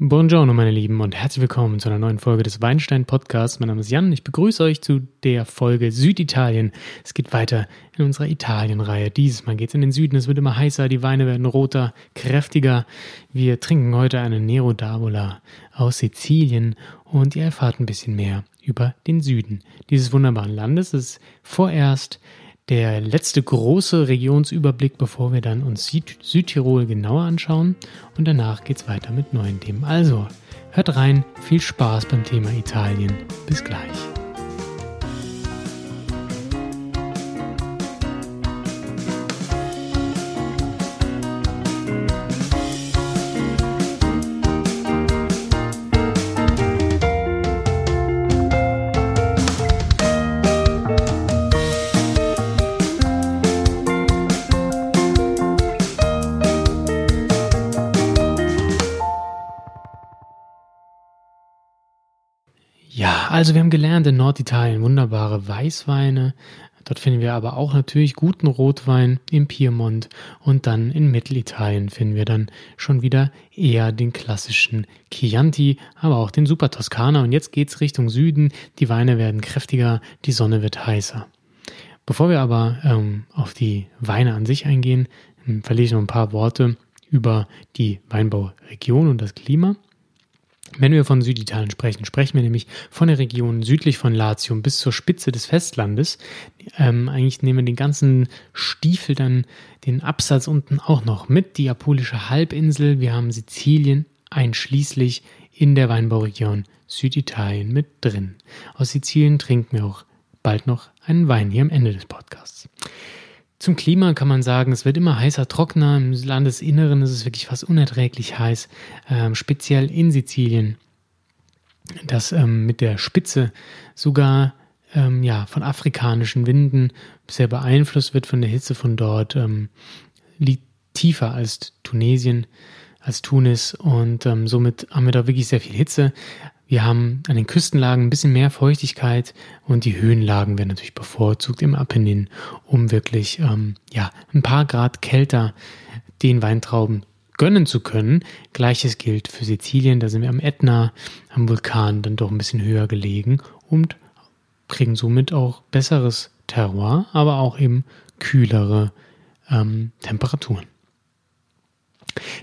Buongiorno, meine Lieben, und herzlich willkommen zu einer neuen Folge des Weinstein Podcasts. Mein Name ist Jan. Ich begrüße euch zu der Folge Süditalien. Es geht weiter in unserer Italien-Reihe. Dieses Mal geht es in den Süden. Es wird immer heißer, die Weine werden roter, kräftiger. Wir trinken heute eine Nero d'Avola aus Sizilien und ihr erfahrt ein bisschen mehr über den Süden dieses wunderbaren Landes. Es ist vorerst der letzte große Regionsüberblick, bevor wir dann uns Süd Südtirol genauer anschauen und danach geht es weiter mit neuen Themen. Also, hört rein, viel Spaß beim Thema Italien. Bis gleich. Also wir haben gelernt in Norditalien wunderbare Weißweine. Dort finden wir aber auch natürlich guten Rotwein im Piemont und dann in Mittelitalien finden wir dann schon wieder eher den klassischen Chianti, aber auch den Super Toskana. Und jetzt geht's Richtung Süden. Die Weine werden kräftiger, die Sonne wird heißer. Bevor wir aber ähm, auf die Weine an sich eingehen, ähm, verliere ich noch ein paar Worte über die Weinbauregion und das Klima. Wenn wir von Süditalien sprechen, sprechen wir nämlich von der Region südlich von Latium bis zur Spitze des Festlandes. Ähm, eigentlich nehmen wir den ganzen Stiefel dann, den Absatz unten auch noch mit, die Apulische Halbinsel. Wir haben Sizilien einschließlich in der Weinbauregion Süditalien mit drin. Aus Sizilien trinken wir auch bald noch einen Wein hier am Ende des Podcasts. Zum Klima kann man sagen, es wird immer heißer, trockener. Im Landesinneren ist es wirklich fast unerträglich heiß, ähm, speziell in Sizilien, das ähm, mit der Spitze sogar ähm, ja, von afrikanischen Winden sehr beeinflusst wird von der Hitze von dort, ähm, liegt tiefer als Tunesien, als Tunis und ähm, somit haben wir da wirklich sehr viel Hitze. Wir haben an den Küstenlagen ein bisschen mehr Feuchtigkeit und die Höhenlagen werden natürlich bevorzugt im Apennin, um wirklich ähm, ja, ein paar Grad kälter den Weintrauben gönnen zu können. Gleiches gilt für Sizilien, da sind wir am Ätna, am Vulkan, dann doch ein bisschen höher gelegen und kriegen somit auch besseres Terroir, aber auch eben kühlere ähm, Temperaturen.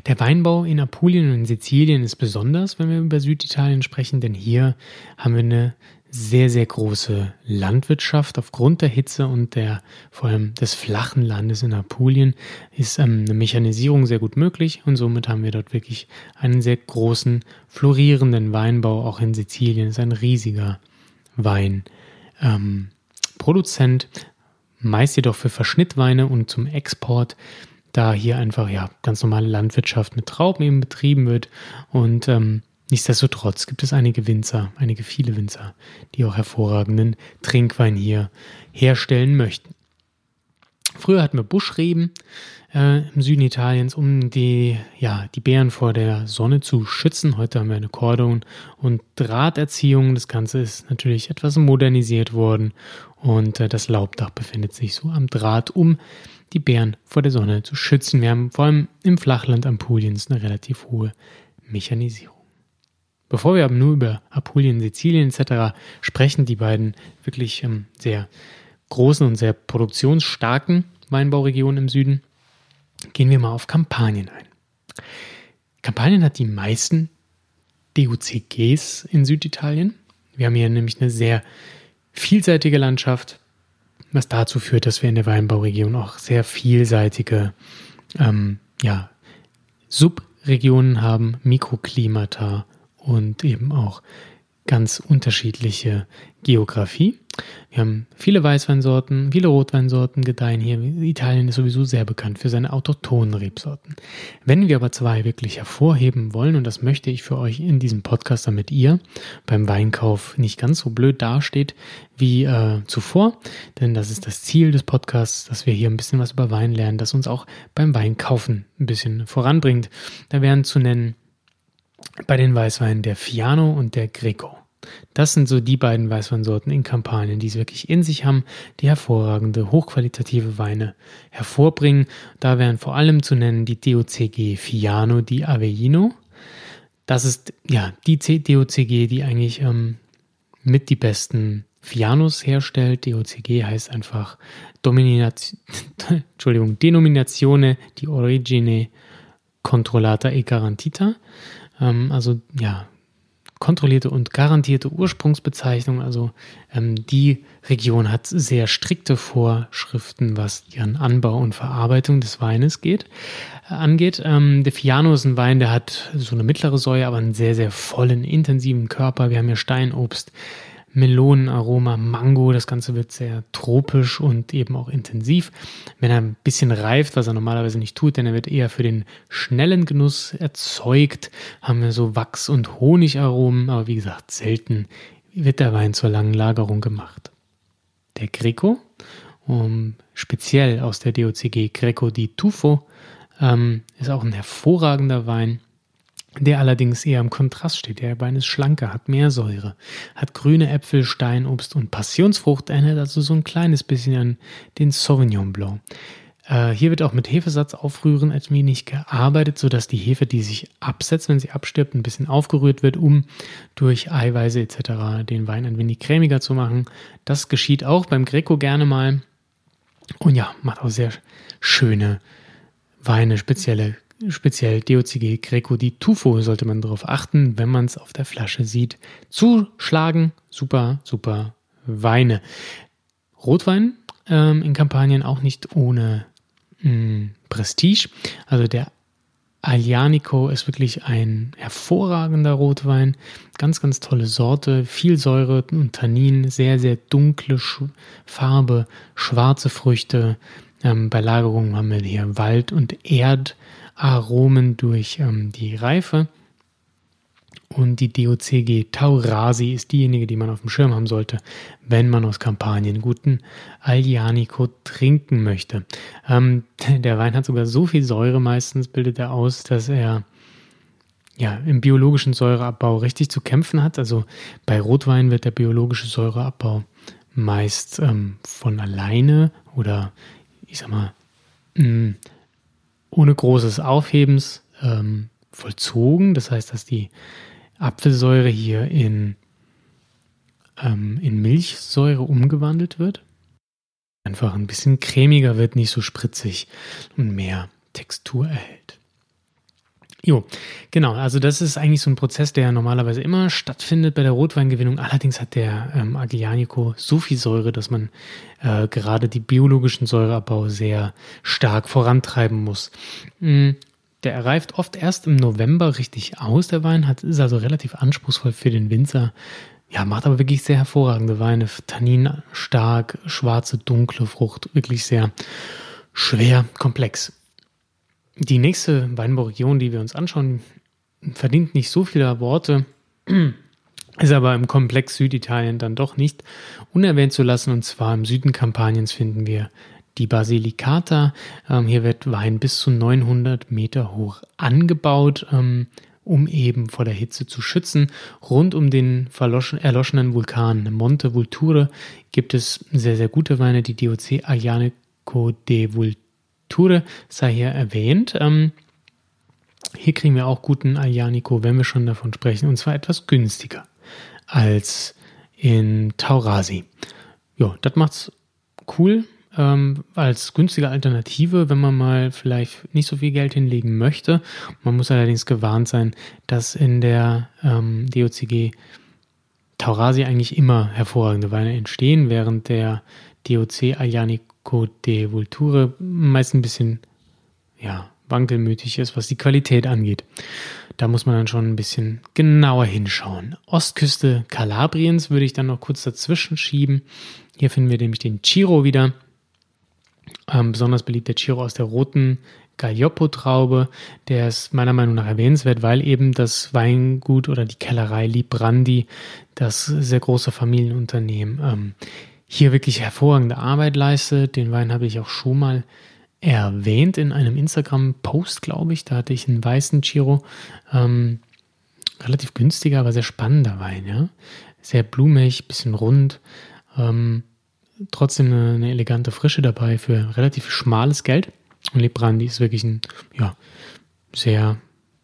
Der Weinbau in Apulien und in Sizilien ist besonders, wenn wir über Süditalien sprechen, denn hier haben wir eine sehr, sehr große Landwirtschaft. Aufgrund der Hitze und der vor allem des flachen Landes in Apulien ist ähm, eine Mechanisierung sehr gut möglich und somit haben wir dort wirklich einen sehr großen, florierenden Weinbau. Auch in Sizilien ist ein riesiger Weinproduzent, ähm, meist jedoch für Verschnittweine und zum Export da hier einfach ja ganz normale Landwirtschaft mit Trauben eben betrieben wird. Und ähm, nichtsdestotrotz gibt es einige Winzer, einige viele Winzer, die auch hervorragenden Trinkwein hier herstellen möchten. Früher hatten wir Buschreben äh, im Süden Italiens, um die, ja, die Beeren vor der Sonne zu schützen. Heute haben wir eine Kordon- und Drahterziehung. Das Ganze ist natürlich etwas modernisiert worden und äh, das Laubdach befindet sich so am Draht, um die Bären vor der Sonne zu schützen. Wir haben vor allem im Flachland Apuliens eine relativ hohe Mechanisierung. Bevor wir aber nur über Apulien, Sizilien etc. sprechen, die beiden wirklich ähm, sehr großen und sehr produktionsstarken Weinbauregionen im Süden, gehen wir mal auf Kampanien ein. Kampanien hat die meisten DUCGs in Süditalien. Wir haben hier nämlich eine sehr vielseitige Landschaft, was dazu führt, dass wir in der Weinbauregion auch sehr vielseitige ähm, ja, Subregionen haben, Mikroklimata und eben auch ganz unterschiedliche Geografie. Wir haben viele Weißweinsorten, viele Rotweinsorten gedeihen hier. Italien ist sowieso sehr bekannt für seine autochthonen Rebsorten. Wenn wir aber zwei wirklich hervorheben wollen, und das möchte ich für euch in diesem Podcast, damit ihr beim Weinkauf nicht ganz so blöd dasteht wie äh, zuvor, denn das ist das Ziel des Podcasts, dass wir hier ein bisschen was über Wein lernen, das uns auch beim Weinkaufen ein bisschen voranbringt. Da wären zu nennen bei den Weißweinen der Fiano und der Greco. Das sind so die beiden Weißweinsorten in Kampanien, die es wirklich in sich haben, die hervorragende, hochqualitative Weine hervorbringen. Da wären vor allem zu nennen die DOCG Fiano di Avellino, das ist ja die DOCG, die eigentlich ähm, mit die besten Fianos herstellt. DOCG heißt einfach Entschuldigung, Denominazione di Origine Controllata e Garantita. Ähm, also ja, kontrollierte und garantierte Ursprungsbezeichnung. Also ähm, die Region hat sehr strikte Vorschriften, was ihren Anbau und Verarbeitung des Weines geht, äh, angeht. Ähm, der Fiano ist ein Wein, der hat so eine mittlere Säure, aber einen sehr, sehr vollen, intensiven Körper. Wir haben hier Steinobst, Melonenaroma, Mango. Das Ganze wird sehr tropisch und eben auch intensiv. Wenn er ein bisschen reift, was er normalerweise nicht tut, denn er wird eher für den schnellen Genuss erzeugt, haben wir so Wachs- und Honigaromen, aber wie gesagt, selten wird der Wein zur langen Lagerung gemacht. Der Greco, um, speziell aus der DOCG Greco di Tufo, ähm, ist auch ein hervorragender Wein der allerdings eher im Kontrast steht. Der Wein ist schlanker, hat mehr Säure, hat grüne Äpfel, Steinobst und Passionsfrucht, erinnert also so ein kleines bisschen an den Sauvignon Blanc. Äh, hier wird auch mit Hefesatz aufrühren ein wenig gearbeitet, sodass die Hefe, die sich absetzt, wenn sie abstirbt, ein bisschen aufgerührt wird, um durch Eiweiße etc. den Wein ein wenig cremiger zu machen. Das geschieht auch beim Greco gerne mal. Und ja, macht auch sehr schöne Weine, spezielle speziell DOCG Greco di Tufo sollte man darauf achten, wenn man es auf der Flasche sieht. Zuschlagen, super, super Weine. Rotwein ähm, in Kampagnen auch nicht ohne mh, hm, Prestige. Also der Alianico ist wirklich ein hervorragender Rotwein. Ganz, ganz tolle Sorte. Viel Säure und Tannin. Sehr, sehr dunkle Farbe. Schwarze Früchte. Ähm, bei Lagerungen haben wir hier Wald und Erd. Aromen durch ähm, die Reife. Und die DOCG Taurasi ist diejenige, die man auf dem Schirm haben sollte, wenn man aus Kampanien guten Algianico trinken möchte. Ähm, der Wein hat sogar so viel Säure meistens, bildet er aus, dass er ja, im biologischen Säureabbau richtig zu kämpfen hat. Also bei Rotwein wird der biologische Säureabbau meist ähm, von alleine oder ich sag mal mh, mm, ohne großes Aufhebens ähm, vollzogen. Das heißt, dass die Apfelsäure hier in, ähm, in Milchsäure umgewandelt wird. Einfach ein bisschen cremiger wird, nicht so spritzig und mehr Textur erhält. Jo, genau. Also das ist eigentlich so ein Prozess, der normalerweise immer stattfindet bei der Rotweingewinnung. Allerdings hat der ähm, Aglianico so viel Säure, dass man äh, gerade die biologischen Säureabbau sehr stark vorantreiben muss. Mhm. Der erreift oft erst im November richtig aus, der Wein, hat, ist also relativ anspruchsvoll für den Winzer. Ja, macht aber wirklich sehr hervorragende Weine. Tannin stark, schwarze, dunkle Frucht, wirklich sehr schwer, komplex. Die nächste Weinbauregion, die wir uns anschauen, verdient nicht so viele Worte, ist aber im Komplex Süditalien dann doch nicht unerwähnt zu lassen. Und zwar im Süden Kampaniens finden wir die Basilicata. Ähm, hier wird Wein bis zu 900 Meter hoch angebaut, ähm, um eben vor der Hitze zu schützen. Rund um den erloschenen Vulkan Monte Vulture gibt es sehr, sehr gute Weine, die DOC Aglianico de Vulture Ture sei hier erwähnt. Ähm, hier kriegen wir auch guten Aglianico, wenn wir schon davon sprechen, und zwar etwas günstiger als in Taurasi. Ja, das macht's cool ähm, als günstige Alternative, wenn man mal vielleicht nicht so viel Geld hinlegen möchte. Man muss allerdings gewarnt sein, dass in der ähm, DOCG Taurasi eigentlich immer hervorragende Weine entstehen, während der DOC Aglianico Côte de Vulture meist ein bisschen ja, wankelmütig ist, was die Qualität angeht. Da muss man dann schon ein bisschen genauer hinschauen. Ostküste Kalabriens würde ich dann noch kurz dazwischen schieben. Hier finden wir nämlich den Chiro wieder. Ähm, besonders beliebt der Chiro aus der roten Galloppo-Traube. Der ist meiner Meinung nach erwähnenswert, weil eben das Weingut oder die Kellerei Librandi, das sehr große Familienunternehmen, ähm, hier wirklich hervorragende Arbeit leistet. Den Wein habe ich auch schon mal erwähnt in einem Instagram-Post, glaube ich. Da hatte ich einen weißen Chiro. Ähm, relativ günstiger, aber sehr spannender Wein, ja. Sehr blumig, bisschen rund. Ähm, trotzdem eine, eine, elegante Frische dabei für relativ schmales Geld. Und Librandi ist wirklich ein ja, sehr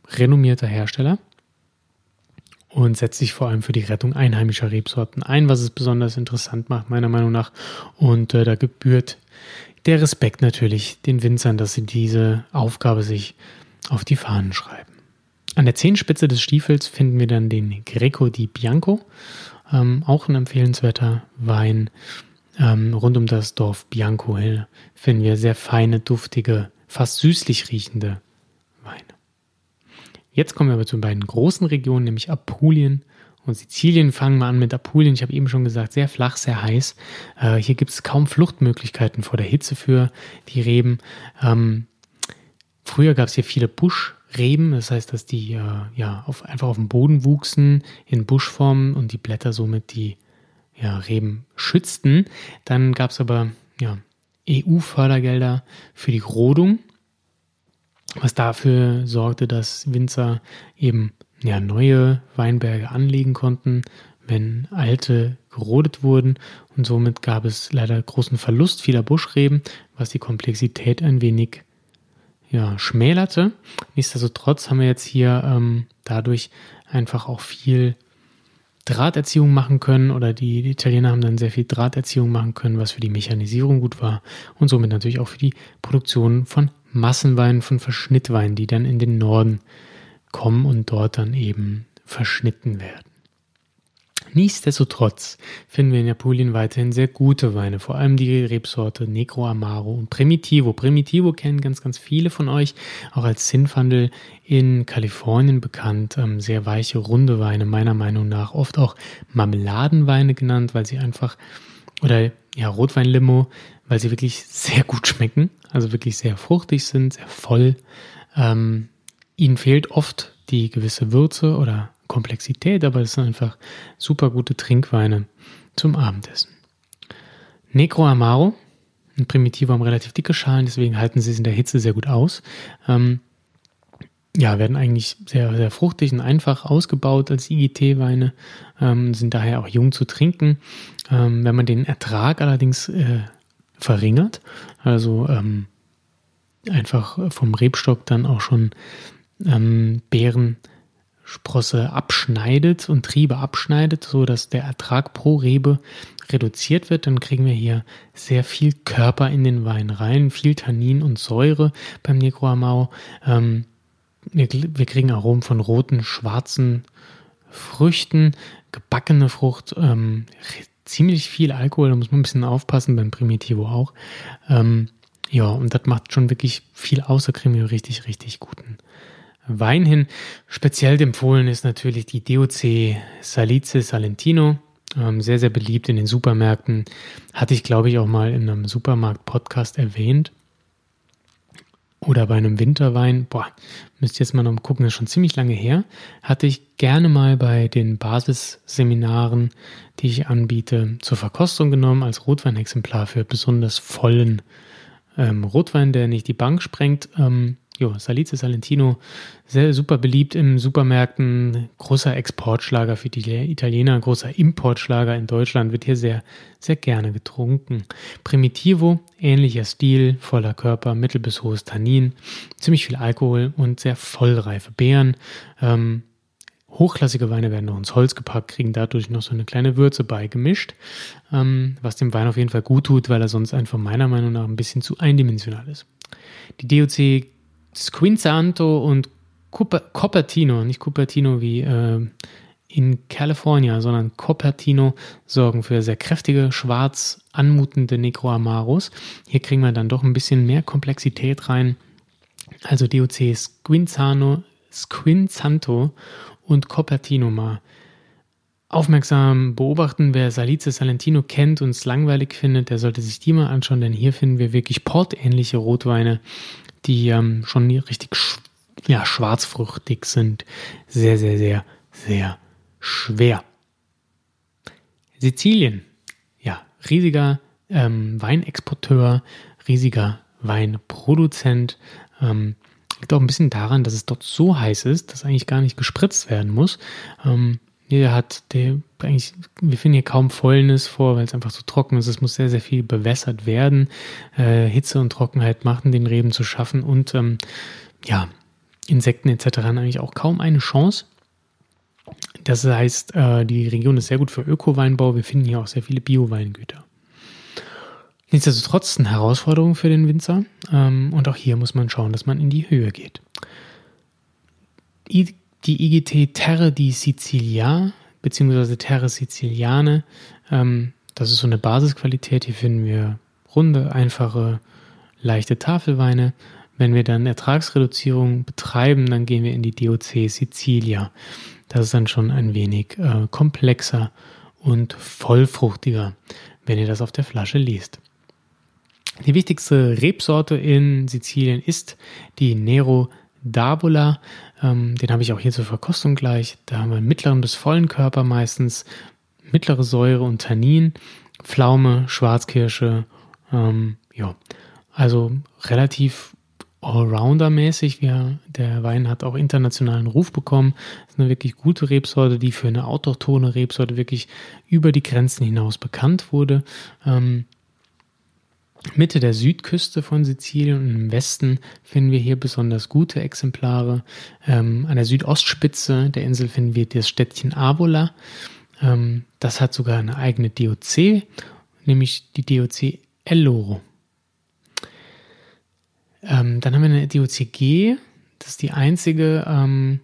renommierter Hersteller. Und setzt sich vor allem für die Rettung einheimischer Rebsorten ein, was es besonders interessant macht, meiner Meinung nach. Und äh, da gebührt der Respekt natürlich den Winzern, dass sie diese Aufgabe sich auf die Fahnen schreiben. An der Zehenspitze des Stiefels finden wir dann den Greco di Bianco, ähm, auch ein empfehlenswerter Wein. Ähm, rund um das Dorf Bianco finden wir sehr feine, duftige, fast süßlich riechende Weine. Jetzt kommen wir aber zu beiden großen Regionen, nämlich Apulien und Sizilien. Fangen wir an mit Apulien. Ich habe eben schon gesagt, sehr flach, sehr heiß. Äh, hier gibt es kaum Fluchtmöglichkeiten vor der Hitze für die Reben. Ähm, früher gab es hier viele Buschreben, das heißt, dass die äh, ja auf, einfach auf dem Boden wuchsen in Buschformen und die Blätter somit die ja, Reben schützten. Dann gab es aber ja, EU-Fördergelder für die Rodung was dafür sorgte, dass Winzer eben ja, neue Weinberge anlegen konnten, wenn alte gerodet wurden und somit gab es leider großen Verlust vieler Buschreben, was die Komplexität ein wenig ja, schmälerte. Nichtsdestotrotz haben wir jetzt hier ähm, dadurch einfach auch viel Drahterziehung machen können oder die, Italiener haben dann sehr viel Drahterziehung machen können, was für die Mechanisierung gut war und somit natürlich auch für die Produktion von Massenwein von Verschnittwein, die dann in den Norden kommen und dort dann eben verschnitten werden. Nichtsdestotrotz finden wir in Apulien weiterhin sehr gute Weine, vor allem die Rebsorte Negro Amaro und Primitivo. Primitivo kennen ganz, ganz viele von euch, auch als Zinfandel in Kalifornien bekannt. Ähm, sehr weiche, runde Weine, meiner Meinung nach oft auch Marmeladenweine genannt, weil sie einfach, oder ja, Rotweinlimo, weil sie wirklich sehr gut schmecken, also wirklich sehr fruchtig sind, sehr voll. Ähm, ihnen fehlt oft die gewisse Würze oder Komplexität, aber es sind einfach super gute Trinkweine zum Abendessen. Negro Amaro, ein Primitivo haben relativ dicke Schalen, deswegen halten sie es in der Hitze sehr gut aus. Ähm, ja, werden eigentlich sehr, sehr fruchtig und einfach ausgebaut als IGT-Weine, ähm, sind daher auch jung zu trinken. Ähm, wenn man den Ertrag allerdings äh, verringert. Also ähm, einfach vom Rebstock dann auch schon ähm, Beerensprosse abschneidet und Triebe abschneidet, so dass der Ertrag pro Rebe reduziert wird, dann kriegen wir hier sehr viel Körper in den Wein rein, viel Tannin und Säure beim Negro Amaro. Ähm, wir, wir, kriegen Aromen von roten, schwarzen Früchten, gebackene Frucht, ähm, ziemlich viel Alkohol, da muss man ein bisschen aufpassen, beim Primitivo auch. Ähm, ja, und das macht schon wirklich viel außer Cremio richtig, richtig guten Wein hin. Speziell empfohlen ist natürlich die DOC Salice Salentino. Ähm, sehr, sehr beliebt in den Supermärkten. Hatte ich, glaube ich, auch mal in einem Supermarkt-Podcast erwähnt oder bei einem Winterwein, boah, müsst ihr jetzt mal noch gucken, das ist schon ziemlich lange her, hatte ich gerne mal bei den Basisseminaren, die ich anbiete, zur Verkostung genommen als Rotweinexemplar für besonders vollen ähm, Rotwein, der nicht die Bank sprengt. Ähm, jo, Salice Salentino, sehr super beliebt in Supermärkten, großer Exportschlager für die Italiener, großer Importschlager in Deutschland, wird hier sehr, sehr gerne getrunken. Primitivo, ähnlicher Stil, voller Körper, mittel bis hohes Tannin, ziemlich viel Alkohol und sehr vollreife Beeren. Ähm, Hochklassige Weine werden noch ins Holz gepackt, kriegen dadurch noch so eine kleine Würze beigemischt, ähm, was dem Wein auf jeden Fall gut tut, weil er sonst einfach meiner Meinung nach ein bisschen zu eindimensional ist. Die DOC Squinzanto und Cupertino, nicht Cupertino wie äh, in California, sondern Cupertino sorgen für sehr kräftige, schwarz anmutende Negro Amaros. Hier kriegen wir dann doch ein bisschen mehr Komplexität rein. Also DOC Squinzano, Squinzanto und Cupertino mal aufmerksam beobachten. Wer Salice Salentino kennt und es langweilig findet, der sollte sich die mal anschauen, denn hier finden wir wirklich portähnliche Rotweine, die ähm, schon richtig sch ja, schwarzfruchtig sind. Sehr, sehr, sehr, sehr schwer. Sizilien, ja, riesiger ähm, Weinexporteur, riesiger Weinproduzent. Ähm, liegt auch ein bisschen daran, dass es dort so heiß ist, dass eigentlich gar nicht gespritzt werden muss. Ähm, hier hat der eigentlich, wir finden hier kaum Fäulnis vor, weil es einfach so trocken ist. Es muss sehr, sehr viel bewässert werden. Äh, Hitze und Trockenheit machen den Reben zu schaffen und ähm, ja, Insekten etc. haben eigentlich auch kaum eine Chance. Das heißt, äh, die Region ist sehr gut für Öko-Weinbau. Wir finden hier auch sehr viele Bio-Weingüter. Nichtsdestotrotz eine Herausforderung für den Winzer. Ähm, und auch hier muss man schauen, dass man in die Höhe geht. Die IGT Terre di Sicilia, beziehungsweise Terre Siciliane, ähm, das ist so eine Basisqualität. Hier finden wir runde, einfache, leichte Tafelweine. Wenn wir dann Ertragsreduzierung betreiben, dann gehen wir in die DOC Sicilia. Das ist dann schon ein wenig äh, komplexer und vollfruchtiger, wenn ihr das auf der Flasche liest. Die wichtigste Rebsorte in Sizilien ist die Nero d'Avola. Ähm, den habe ich auch hier zur Verkostung gleich. Da haben wir einen mittleren bis vollen Körper meistens, mittlere Säure und Tannin, Pflaume, Schwarzkirsche. Ähm, ja, also relativ Allrounder-mäßig. Der Wein hat auch internationalen Ruf bekommen. Das ist eine wirklich gute Rebsorte, die für eine autochtone Rebsorte wirklich über die Grenzen hinaus bekannt wurde. Ähm, Mitte der Südküste von Sizilien und im Westen finden wir hier besonders gute Exemplare. Ähm, an der Südostspitze der Insel finden wir das Städtchen Avola. Ähm, das hat sogar eine eigene DOC, nämlich die DOC Elloro. Ähm, dann haben wir eine DOCG, das ist die einzige. Ähm,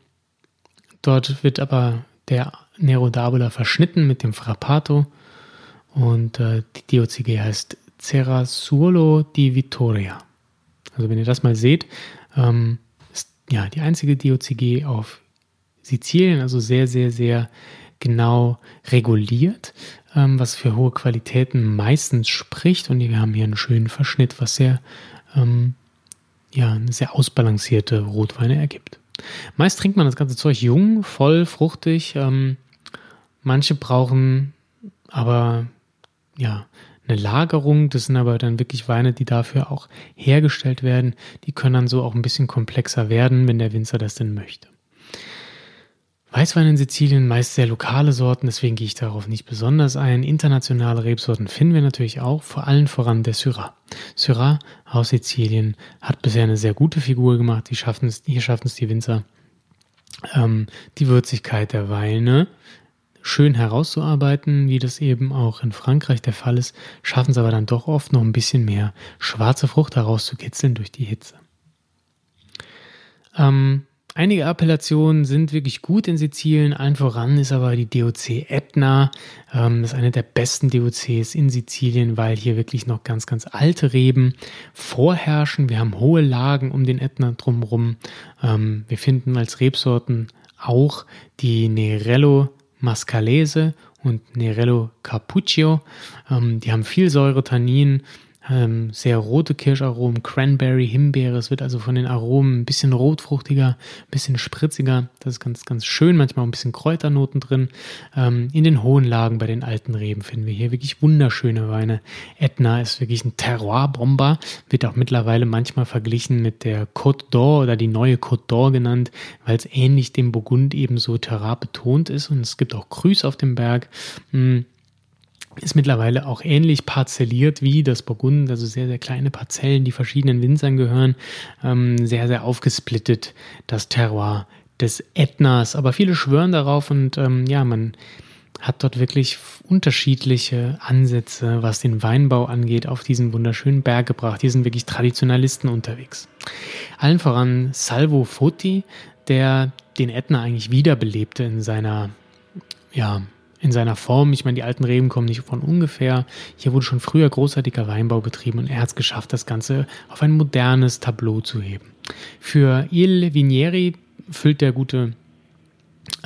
dort wird aber der Nero d'Avola verschnitten mit dem Frappato und äh, die DOCG heißt Cerasuolo di Vittoria. Also wenn ihr das mal seht, ähm, ist ja die einzige DOCG auf Sizilien, also sehr, sehr, sehr genau reguliert, ähm, was für hohe Qualitäten meistens spricht. Und wir haben hier einen schönen Verschnitt, was sehr ähm, ja, eine sehr ausbalancierte Rotweine ergibt. Meist trinkt man das ganze Zeug jung, voll, fruchtig. Ähm, manche brauchen aber ja eine Lagerung. Das sind aber dann wirklich Weine, die dafür auch hergestellt werden. Die können dann so auch ein bisschen komplexer werden, wenn der Winzer das denn möchte. Weißwein in Sizilien meist sehr lokale Sorten, deswegen gehe ich darauf nicht besonders ein. Internationale Rebsorten finden wir natürlich auch, vor allem voran der Syrah. Syrah aus Sizilien hat bisher eine sehr gute Figur gemacht. Die schaffen es, hier schaffen es die Winzer, ähm, die Würzigkeit der Weine schön herauszuarbeiten, wie das eben auch in Frankreich der Fall ist, schaffen es aber dann doch oft noch ein bisschen mehr schwarze Frucht herauszukitzeln durch die Hitze. Ähm, Einige Appellationen sind wirklich gut in Sizilien. Allen voran ist aber die DOC Etna. Ähm, das ist eine der besten DOCs in Sizilien, weil hier wirklich noch ganz, ganz alte Reben vorherrschen. Wir haben hohe Lagen um den Etna drumherum. Ähm, wir finden als Rebsorten auch die Nerello Mascalese und Nerello Cappuccio. Ähm, die haben viel Säure, Tannin, ähm, sehr rote Kirscharomen, Cranberry, Himbeere. Es wird also von den Aromen ein bisschen rotfruchtiger, ein bisschen spritziger. Das ist ganz, ganz schön. Manchmal auch ein bisschen Kräuternoten drin. Ähm, in den hohen Lagen bei den alten Reben finden wir hier wirklich wunderschöne Weine. Etna ist wirklich ein Terroir-Bomber. Wird auch mittlerweile manchmal verglichen mit der Côte d'Or oder die neue Côte d'Or genannt, weil es ähnlich dem Burgund eben so Terroir betont ist. Und es gibt auch Grüß auf dem Berg. Hm ist mittlerweile auch ähnlich parzelliert wie das Burgund, also sehr, sehr kleine Parzellen, die verschiedenen Winzern gehören, ähm, sehr, sehr aufgesplittet, das Terroir des Ätnas. Aber viele schwören darauf und ähm, ja, man hat dort wirklich unterschiedliche Ansätze, was den Weinbau angeht, auf diesen wunderschönen Berg gebracht. Hier sind wirklich Traditionalisten unterwegs. Allen voran Salvo Foti, der den Ätna eigentlich wiederbelebte in seiner ja, in seiner Form. Ich meine, die alten Reben kommen nicht von ungefähr. Hier wurde schon früher großartiger Weinbau betrieben und er hat es geschafft, das Ganze auf ein modernes Tableau zu heben. Für Il Vinieri füllt der gute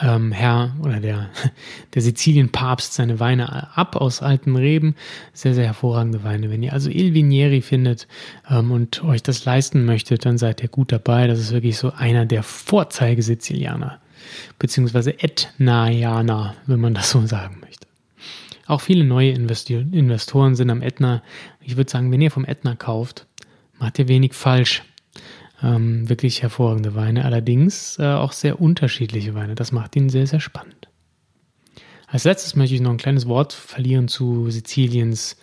ähm, Herr oder der, der Sizilien-Papst seine Weine ab aus alten Reben. Sehr, sehr hervorragende Weine. Wenn ihr also Il Vinieri findet ähm, und euch das leisten möchtet, dann seid ihr gut dabei. Das ist wirklich so einer der Vorzeige-Sizilianer beziehungsweise Etnaianer, wenn man das so sagen möchte. Auch viele neue Investoren sind am Etna. Ich würde sagen, wenn ihr vom Etna kauft, macht ihr wenig falsch. Ähm, wirklich hervorragende Weine, allerdings äh, auch sehr unterschiedliche Weine. Das macht ihn sehr, sehr spannend. Als letztes möchte ich noch ein kleines Wort verlieren zu Siziliens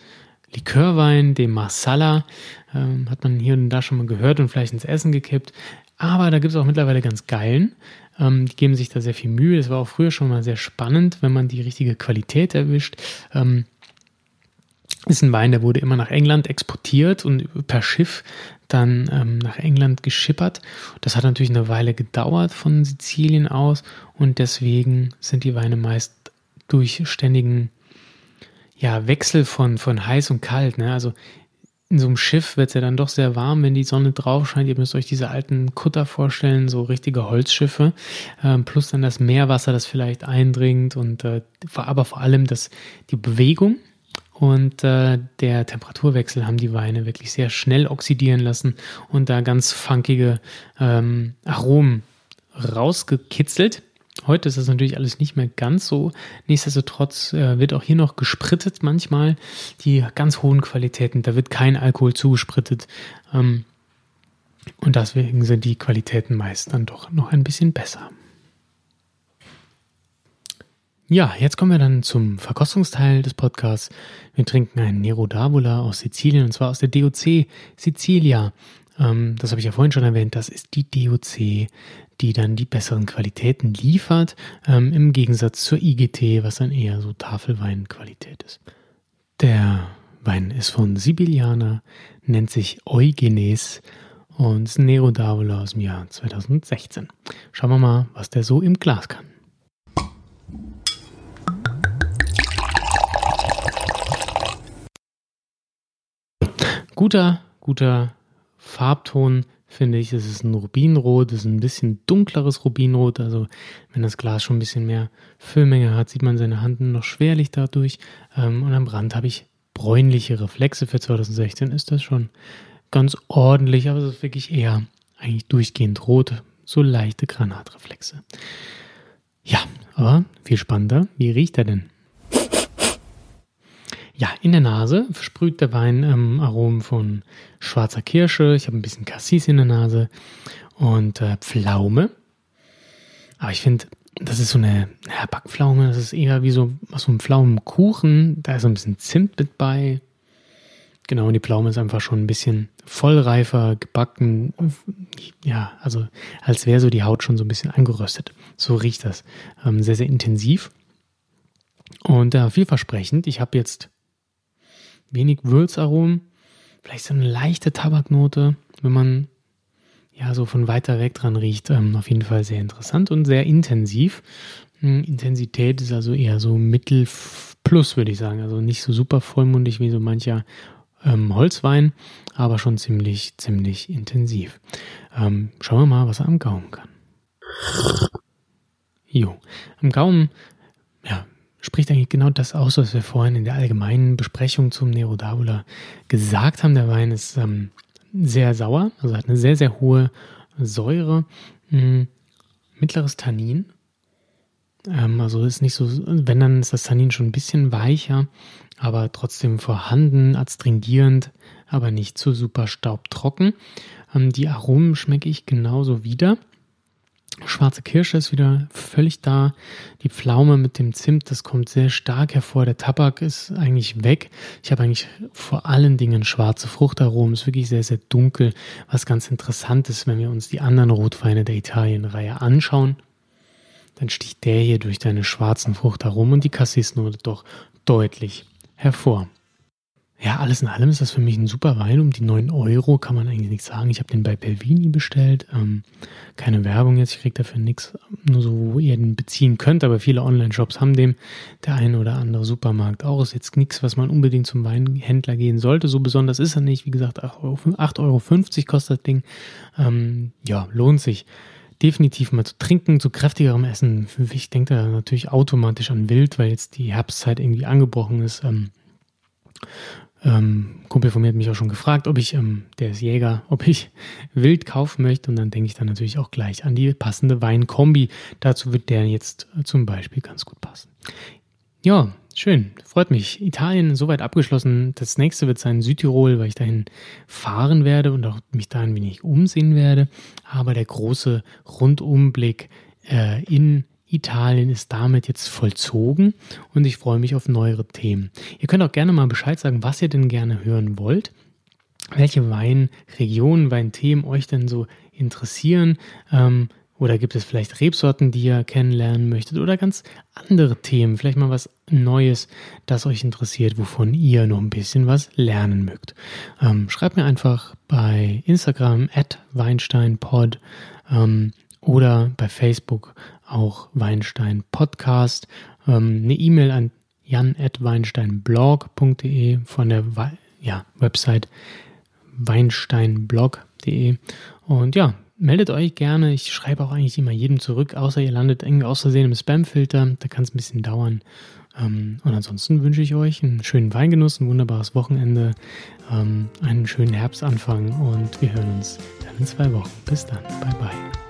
Likörwein, dem Marsala. Ähm, hat man hier und da schon mal gehört und vielleicht ins Essen gekippt. Aber da gibt es auch mittlerweile ganz geilen. Ähm, die geben sich da sehr viel Mühe. Das war auch früher schon mal sehr spannend, wenn man die richtige Qualität erwischt. Ähm, ist ein Wein, der wurde immer nach England exportiert und per Schiff dann ähm, nach England geschippert. Das hat natürlich eine Weile gedauert von Sizilien aus und deswegen sind die Weine meist durch ständigen ja, Wechsel von, von heiß und kalt. Ne? Also in so einem Schiff wird es ja dann doch sehr warm, wenn die Sonne drauf scheint. Ihr müsst euch diese alten Kutter vorstellen, so richtige Holzschiffe. Ähm, plus dann das Meerwasser, das vielleicht eindringt und äh, aber vor allem das, die Bewegung und äh, der Temperaturwechsel haben die Weine wirklich sehr schnell oxidieren lassen und da ganz funkige ähm, Aromen rausgekitzelt. Heute ist das natürlich alles nicht mehr ganz so. Nichtsdestotrotz äh, wird auch hier noch gesprittet manchmal. Die ganz hohen Qualitäten, da wird kein Alkohol zugesprittet. Ähm, und deswegen sind die Qualitäten meist dann doch noch ein bisschen besser. Ja, jetzt kommen wir dann zum Verkostungsteil des Podcasts. Wir trinken einen Nero d'Avola aus Sizilien und zwar aus der DOC Sicilia. Ähm, das habe ich ja vorhin schon erwähnt. Das ist die DOC, die dann die besseren Qualitäten liefert, ähm, im Gegensatz zur IGT, was dann eher so Tafelweinqualität ist. Der Wein ist von Sibiliana, nennt sich Eugenes und ist Nero d'Avola aus dem Jahr 2016. Schauen wir mal, was der so im Glas kann. guter, guter Farbton, finde ich. Es ist ein Rubinrot, es ist ein bisschen dunkleres Rubinrot. Also wenn das Glas schon ein bisschen mehr Füllmenge hat, sieht man seine Hand noch schwerlich dadurch. Ähm, und am Rand habe ich bräunliche Reflexe. Für 2016 ist das schon ganz ordentlich, aber es ist wirklich eher eigentlich durchgehend rot, so leichte Granatreflexe. Ja, aber viel spannender, wie riecht er denn? Ja, in der Nase versprüht der Wein ähm, Aromen von schwarzer Kirsche. Ich habe ein bisschen Cassis in der Nase und äh, Pflaume. Aber ich finde, das ist so eine ja, Backpflaume. Das ist eher wie so was so ein Pflaumenkuchen. Da ist so ein bisschen Zimt mit bei. Genau, und die Pflaume ist einfach schon ein bisschen vollreifer, gebacken. Ja, also als wäre so die Haut schon so ein bisschen angeröstet. So riecht das. Ähm, sehr, sehr intensiv. Und äh, vielversprechend. Ich habe jetzt wenig Würzaromen, vielleicht so eine leichte Tabaknote, wenn man ja so von weiter weg dran riecht. Ähm, auf jeden Fall sehr interessant und sehr intensiv. Hm, Intensität ist also eher so mittel plus, würde ich sagen. Also nicht so super vollmundig wie so mancher ähm, Holzwein, aber schon ziemlich, ziemlich intensiv. Ähm, schauen wir mal, was er am Gaumen kann. Jo, am Gaumen, spricht eigentlich genau das aus, was wir vorhin in der allgemeinen Besprechung zum Nero d'Avola gesagt haben. Der Wein ist ähm, sehr sauer, also hat eine sehr, sehr hohe Säure, mh, hm, mittleres Tannin. Ähm, also ist nicht so, wenn dann ist das Tannin schon ein bisschen weicher, aber trotzdem vorhanden, adstringierend, aber nicht zu super staubtrocken. Ähm, die Aromen schmecke ich genauso wieder. Schwarze Kirsche ist wieder völlig da. Die Pflaume mit dem Zimt, das kommt sehr stark hervor. Der Tabak ist eigentlich weg. Ich habe eigentlich vor allen Dingen schwarze Fruchtaromen. Ist wirklich sehr, sehr dunkel. Was ganz interessant ist, wenn wir uns die anderen Rotweine der Italienreihe anschauen, dann sticht der hier durch deine schwarzen Fruchtaromen und die Cassis-Note doch deutlich hervor. Ja, alles in allem ist das für mich ein super Wein. Um die 9 Euro kann man eigentlich nichts sagen. Ich habe den bei Belvini bestellt. Ähm, keine Werbung jetzt, ich kriege dafür nichts. Nur so, wo ihr den beziehen könnt. Aber viele Online-Shops haben den. Der eine oder andere Supermarkt auch. Ist jetzt nichts, was man unbedingt zum Weinhändler gehen sollte. So besonders ist er nicht. Wie gesagt, 8,50 Euro, kostet das Ding. Ähm, ja, lohnt sich definitiv mal zu trinken, zu kräftigerem Essen. Ich denke da natürlich automatisch an Wild, weil jetzt die Herbstzeit irgendwie angebrochen ist. Ähm, ähm, Kumpel von mir hat mich auch schon gefragt, ob ich, ähm, der ist Jäger, ob ich Wild kaufen möchte. Und dann denke ich dann natürlich auch gleich an die passende Weinkombi. Dazu wird der jetzt zum Beispiel ganz gut passen. Ja, schön. Freut mich. Italien soweit abgeschlossen. Das nächste wird sein Südtirol, weil ich dahin fahren werde und auch mich da ein wenig umsehen werde. Aber der große Rundumblick äh, in Italien ist damit jetzt vollzogen und ich freue mich auf neuere Themen. Ihr könnt auch gerne mal Bescheid sagen, was ihr denn gerne hören wollt, welche Weinregionen, Weinthemen euch denn so interessieren? Ähm, oder gibt es vielleicht Rebsorten, die ihr kennenlernen möchtet oder ganz andere Themen, vielleicht mal was Neues, das euch interessiert, wovon ihr noch ein bisschen was lernen mögt. Ähm, schreibt mir einfach bei Instagram at weinsteinpod ähm, oder bei Facebook auch Weinstein Podcast. Ähm, eine E-Mail an jan.weinsteinblog.de von der ja, Website weinsteinblog.de. Und ja, meldet euch gerne. Ich schreibe auch eigentlich immer jedem zurück, außer ihr landet irgendwie aus Versehen im Spamfilter. Da kann es ein bisschen dauern. Ähm, und ansonsten wünsche ich euch einen schönen Weingenuss, ein wunderbares Wochenende, ähm, einen schönen Herbstanfang und wir hören uns dann in zwei Wochen. Bis dann. Bye bye.